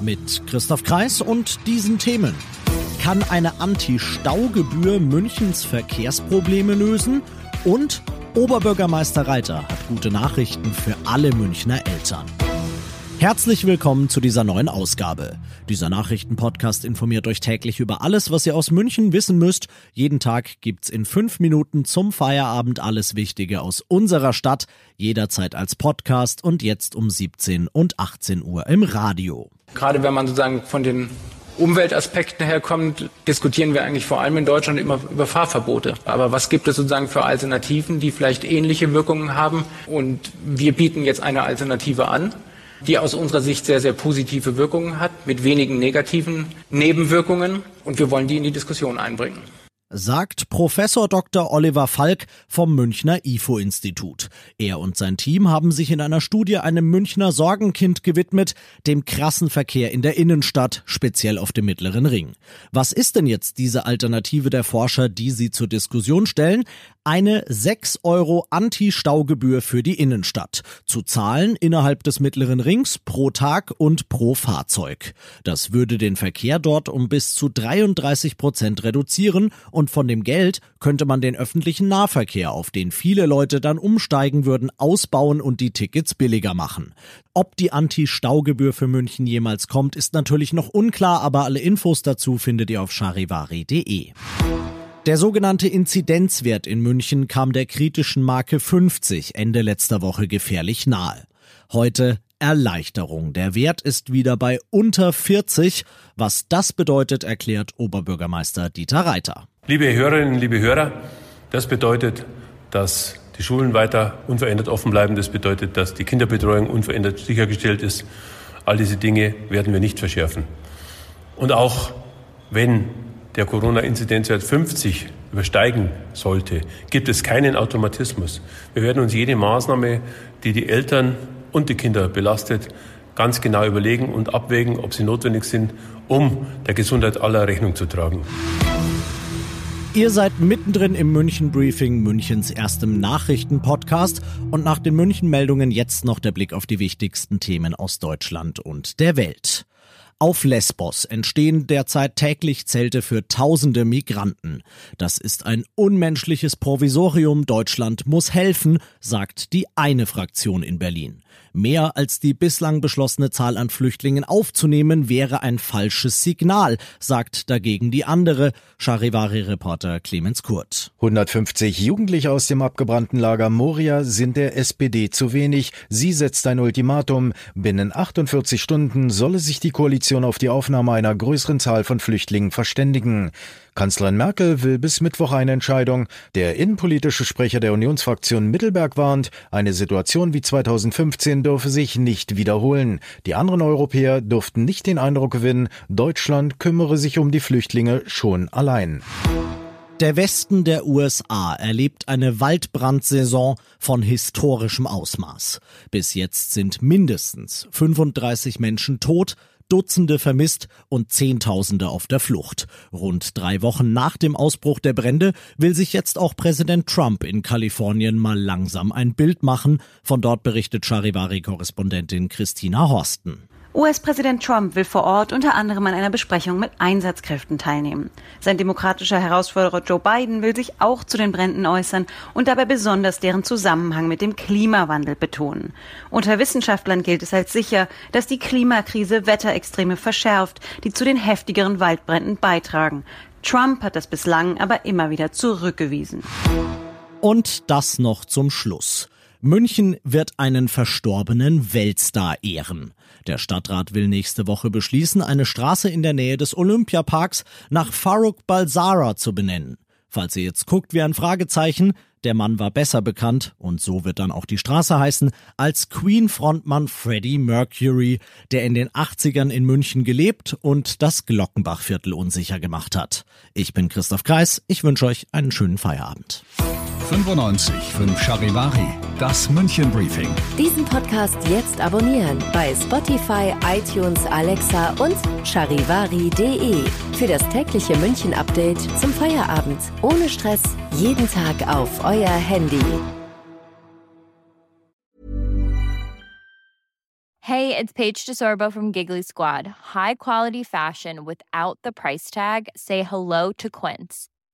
Mit Christoph Kreis und diesen Themen. Kann eine Anti-Staugebühr Münchens Verkehrsprobleme lösen? Und Oberbürgermeister Reiter hat gute Nachrichten für alle Münchner Eltern. Herzlich willkommen zu dieser neuen Ausgabe. Dieser Nachrichtenpodcast informiert euch täglich über alles, was ihr aus München wissen müsst. Jeden Tag gibt's in fünf Minuten zum Feierabend alles Wichtige aus unserer Stadt, jederzeit als Podcast und jetzt um 17 und 18 Uhr im Radio. Gerade wenn man sozusagen von den Umweltaspekten herkommt, diskutieren wir eigentlich vor allem in Deutschland immer über Fahrverbote. Aber was gibt es sozusagen für Alternativen, die vielleicht ähnliche Wirkungen haben? Und wir bieten jetzt eine Alternative an die aus unserer Sicht sehr, sehr positive Wirkungen hat, mit wenigen negativen Nebenwirkungen. Und wir wollen die in die Diskussion einbringen sagt Professor Dr. Oliver Falk vom Münchner IFO-Institut. Er und sein Team haben sich in einer Studie einem Münchner Sorgenkind gewidmet, dem krassen Verkehr in der Innenstadt, speziell auf dem Mittleren Ring. Was ist denn jetzt diese Alternative der Forscher, die sie zur Diskussion stellen? Eine 6 Euro Anti-Staugebühr für die Innenstadt. Zu zahlen innerhalb des Mittleren Rings pro Tag und pro Fahrzeug. Das würde den Verkehr dort um bis zu 33 Prozent reduzieren von dem Geld könnte man den öffentlichen Nahverkehr, auf den viele Leute dann umsteigen würden, ausbauen und die Tickets billiger machen. Ob die Anti-Staugebühr für München jemals kommt, ist natürlich noch unklar, aber alle Infos dazu findet ihr auf charivari.de. Der sogenannte Inzidenzwert in München kam der kritischen Marke 50 Ende letzter Woche gefährlich nahe. Heute Erleichterung. Der Wert ist wieder bei unter 40. Was das bedeutet, erklärt Oberbürgermeister Dieter Reiter. Liebe Hörerinnen, liebe Hörer, das bedeutet, dass die Schulen weiter unverändert offen bleiben. Das bedeutet, dass die Kinderbetreuung unverändert sichergestellt ist. All diese Dinge werden wir nicht verschärfen. Und auch wenn der Corona-Inzidenzwert 50 übersteigen sollte, gibt es keinen Automatismus. Wir werden uns jede Maßnahme, die die Eltern und die Kinder belastet, ganz genau überlegen und abwägen, ob sie notwendig sind, um der Gesundheit aller Rechnung zu tragen. Ihr seid mittendrin im München Briefing, Münchens erstem Nachrichtenpodcast und nach den München Meldungen jetzt noch der Blick auf die wichtigsten Themen aus Deutschland und der Welt. Auf Lesbos entstehen derzeit täglich Zelte für tausende Migranten. Das ist ein unmenschliches Provisorium. Deutschland muss helfen, sagt die eine Fraktion in Berlin. Mehr als die bislang beschlossene Zahl an Flüchtlingen aufzunehmen, wäre ein falsches Signal, sagt dagegen die andere, Charivari-Reporter Clemens Kurt. 150 Jugendliche aus dem abgebrannten Lager Moria sind der SPD zu wenig. Sie setzt ein Ultimatum. Binnen 48 Stunden solle sich die Koalition auf die Aufnahme einer größeren Zahl von Flüchtlingen verständigen. Kanzlerin Merkel will bis Mittwoch eine Entscheidung. Der innenpolitische Sprecher der Unionsfraktion Mittelberg warnt, eine Situation wie 2015 dürfe sich nicht wiederholen. Die anderen Europäer dürften nicht den Eindruck gewinnen, Deutschland kümmere sich um die Flüchtlinge schon allein. Der Westen der USA erlebt eine Waldbrandsaison von historischem Ausmaß. Bis jetzt sind mindestens 35 Menschen tot, Dutzende vermisst und Zehntausende auf der Flucht. Rund drei Wochen nach dem Ausbruch der Brände will sich jetzt auch Präsident Trump in Kalifornien mal langsam ein Bild machen. Von dort berichtet Charivari-Korrespondentin Christina Horsten. US-Präsident Trump will vor Ort unter anderem an einer Besprechung mit Einsatzkräften teilnehmen. Sein demokratischer Herausforderer Joe Biden will sich auch zu den Bränden äußern und dabei besonders deren Zusammenhang mit dem Klimawandel betonen. Unter Wissenschaftlern gilt es als sicher, dass die Klimakrise Wetterextreme verschärft, die zu den heftigeren Waldbränden beitragen. Trump hat das bislang aber immer wieder zurückgewiesen. Und das noch zum Schluss. München wird einen verstorbenen Weltstar ehren. Der Stadtrat will nächste Woche beschließen, eine Straße in der Nähe des Olympiaparks nach Farouk Balsara zu benennen. Falls ihr jetzt guckt wie ein Fragezeichen, Der Mann war besser bekannt, und so wird dann auch die Straße heißen, als Queen-Frontmann Freddie Mercury, der in den 80ern in München gelebt und das Glockenbachviertel unsicher gemacht hat. Ich bin Christoph Kreis, ich wünsche euch einen schönen Feierabend. 95 5 Charivari, das München Briefing. Diesen Podcast jetzt abonnieren bei Spotify, iTunes, Alexa und charivari.de. Für das tägliche München Update zum Feierabend. Ohne Stress, jeden Tag auf euer Handy. Hey, it's Paige DeSorbo from Giggly Squad. High quality fashion without the price tag. Say hello to Quince.